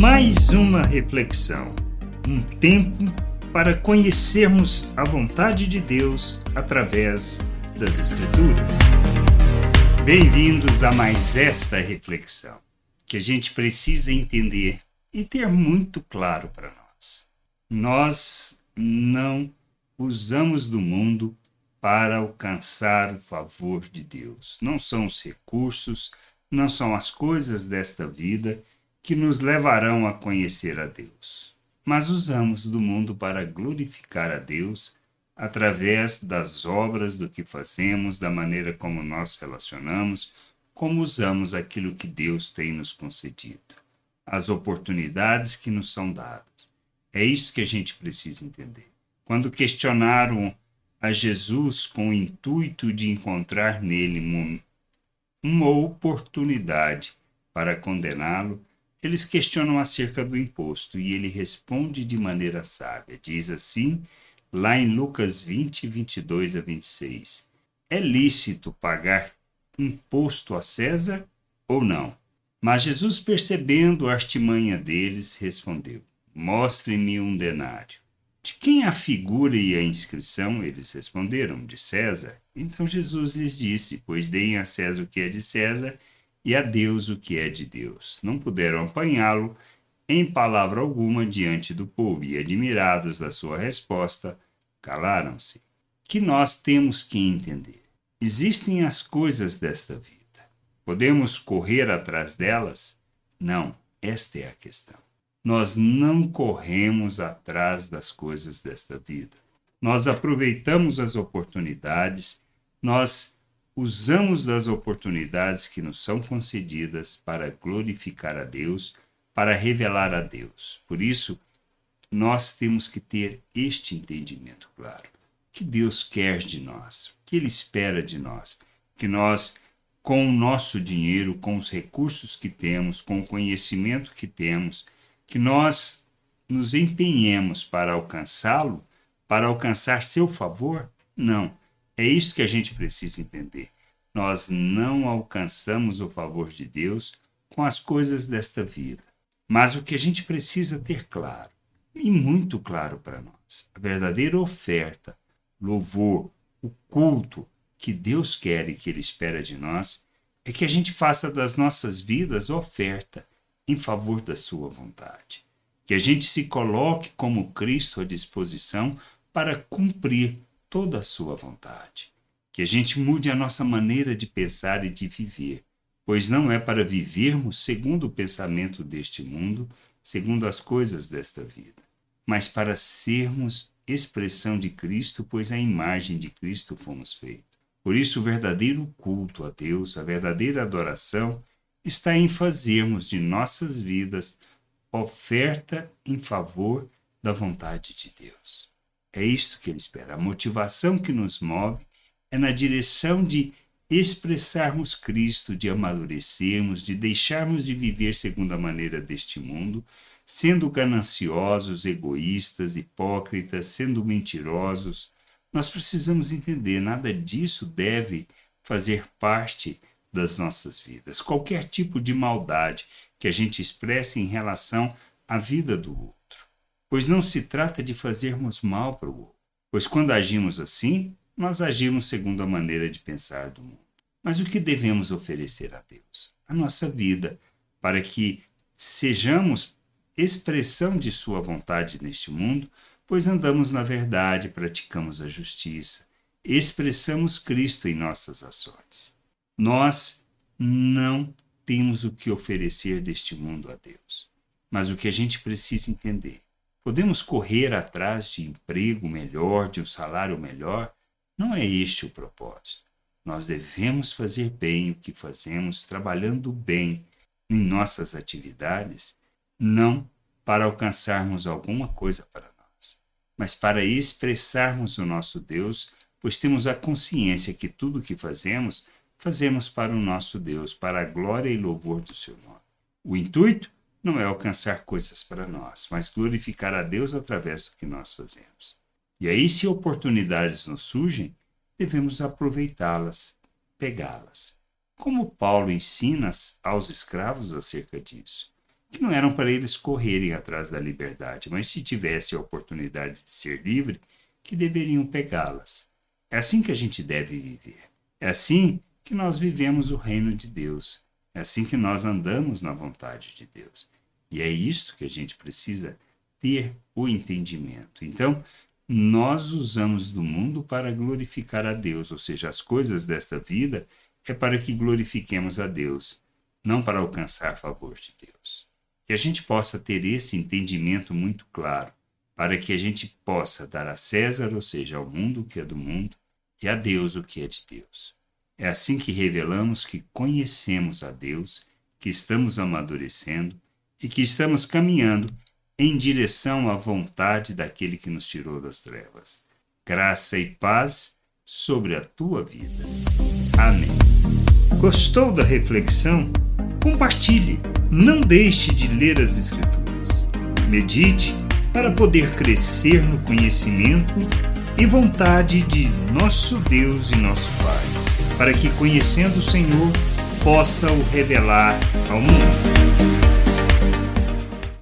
Mais uma reflexão, um tempo para conhecermos a vontade de Deus através das Escrituras. Bem-vindos a mais esta reflexão, que a gente precisa entender e ter muito claro para nós. Nós não usamos do mundo para alcançar o favor de Deus. Não são os recursos, não são as coisas desta vida que nos levarão a conhecer a Deus, mas usamos do mundo para glorificar a Deus através das obras, do que fazemos, da maneira como nós relacionamos, como usamos aquilo que Deus tem nos concedido, as oportunidades que nos são dadas. É isso que a gente precisa entender. Quando questionaram a Jesus com o intuito de encontrar nele uma oportunidade para condená-lo, eles questionam acerca do imposto e ele responde de maneira sábia. Diz assim, lá em Lucas 20, 22 a 26: É lícito pagar imposto a César ou não? Mas Jesus, percebendo a artimanha deles, respondeu: Mostre-me um denário. De quem a figura e a inscrição? Eles responderam: De César. Então Jesus lhes disse: Pois deem a César o que é de César e a Deus o que é de Deus. Não puderam apanhá-lo em palavra alguma diante do povo e, admirados da sua resposta, calaram-se. Que nós temos que entender: existem as coisas desta vida. Podemos correr atrás delas? Não, esta é a questão. Nós não corremos atrás das coisas desta vida. Nós aproveitamos as oportunidades, nós usamos das oportunidades que nos são concedidas para glorificar a Deus, para revelar a Deus. Por isso, nós temos que ter este entendimento claro. que Deus quer de nós? Que Ele espera de nós? Que nós, com o nosso dinheiro, com os recursos que temos, com o conhecimento que temos, que nós nos empenhemos para alcançá-lo, para alcançar seu favor? Não. É isso que a gente precisa entender. Nós não alcançamos o favor de Deus com as coisas desta vida. Mas o que a gente precisa ter claro, e muito claro para nós, a verdadeira oferta, louvor, o culto que Deus quer e que Ele espera de nós, é que a gente faça das nossas vidas oferta em favor da sua vontade. Que a gente se coloque como Cristo à disposição para cumprir toda a sua vontade. Que a gente mude a nossa maneira de pensar e de viver, pois não é para vivermos segundo o pensamento deste mundo, segundo as coisas desta vida, mas para sermos expressão de Cristo, pois a imagem de Cristo fomos feitos. Por isso, o verdadeiro culto a Deus, a verdadeira adoração, está em fazermos de nossas vidas oferta em favor da vontade de Deus. É isto que ele espera. A motivação que nos move é na direção de expressarmos Cristo, de amadurecermos, de deixarmos de viver segundo a maneira deste mundo, sendo gananciosos, egoístas, hipócritas, sendo mentirosos. Nós precisamos entender, nada disso deve fazer parte das nossas vidas. Qualquer tipo de maldade que a gente expresse em relação à vida do outro. Pois não se trata de fazermos mal para o outro. Pois quando agimos assim, nós agimos segundo a maneira de pensar do mundo. Mas o que devemos oferecer a Deus? A nossa vida, para que sejamos expressão de Sua vontade neste mundo, pois andamos na verdade, praticamos a justiça, expressamos Cristo em nossas ações nós não temos o que oferecer deste mundo a Deus. Mas o que a gente precisa entender, podemos correr atrás de emprego melhor, de um salário melhor? Não é este o propósito. Nós devemos fazer bem o que fazemos, trabalhando bem em nossas atividades, não para alcançarmos alguma coisa para nós, mas para expressarmos o nosso Deus, pois temos a consciência que tudo o que fazemos fazemos para o nosso Deus, para a glória e louvor do seu nome. O intuito não é alcançar coisas para nós, mas glorificar a Deus através do que nós fazemos. E aí, se oportunidades nos surgem, devemos aproveitá-las, pegá-las. Como Paulo ensina aos escravos acerca disso. que não eram para eles correrem atrás da liberdade, mas se tivessem a oportunidade de ser livre, que deveriam pegá-las. É assim que a gente deve viver. É assim que nós vivemos o reino de Deus. É assim que nós andamos na vontade de Deus. E é isto que a gente precisa ter o entendimento. Então, nós usamos do mundo para glorificar a Deus, ou seja, as coisas desta vida é para que glorifiquemos a Deus, não para alcançar favor de Deus. Que a gente possa ter esse entendimento muito claro, para que a gente possa dar a César, ou seja, ao mundo o que é do mundo, e a Deus o que é de Deus. É assim que revelamos que conhecemos a Deus, que estamos amadurecendo e que estamos caminhando em direção à vontade daquele que nos tirou das trevas. Graça e paz sobre a tua vida. Amém. Gostou da reflexão? Compartilhe. Não deixe de ler as Escrituras. Medite para poder crescer no conhecimento e vontade de nosso Deus e nosso Pai, para que, conhecendo o Senhor, possa o revelar ao mundo.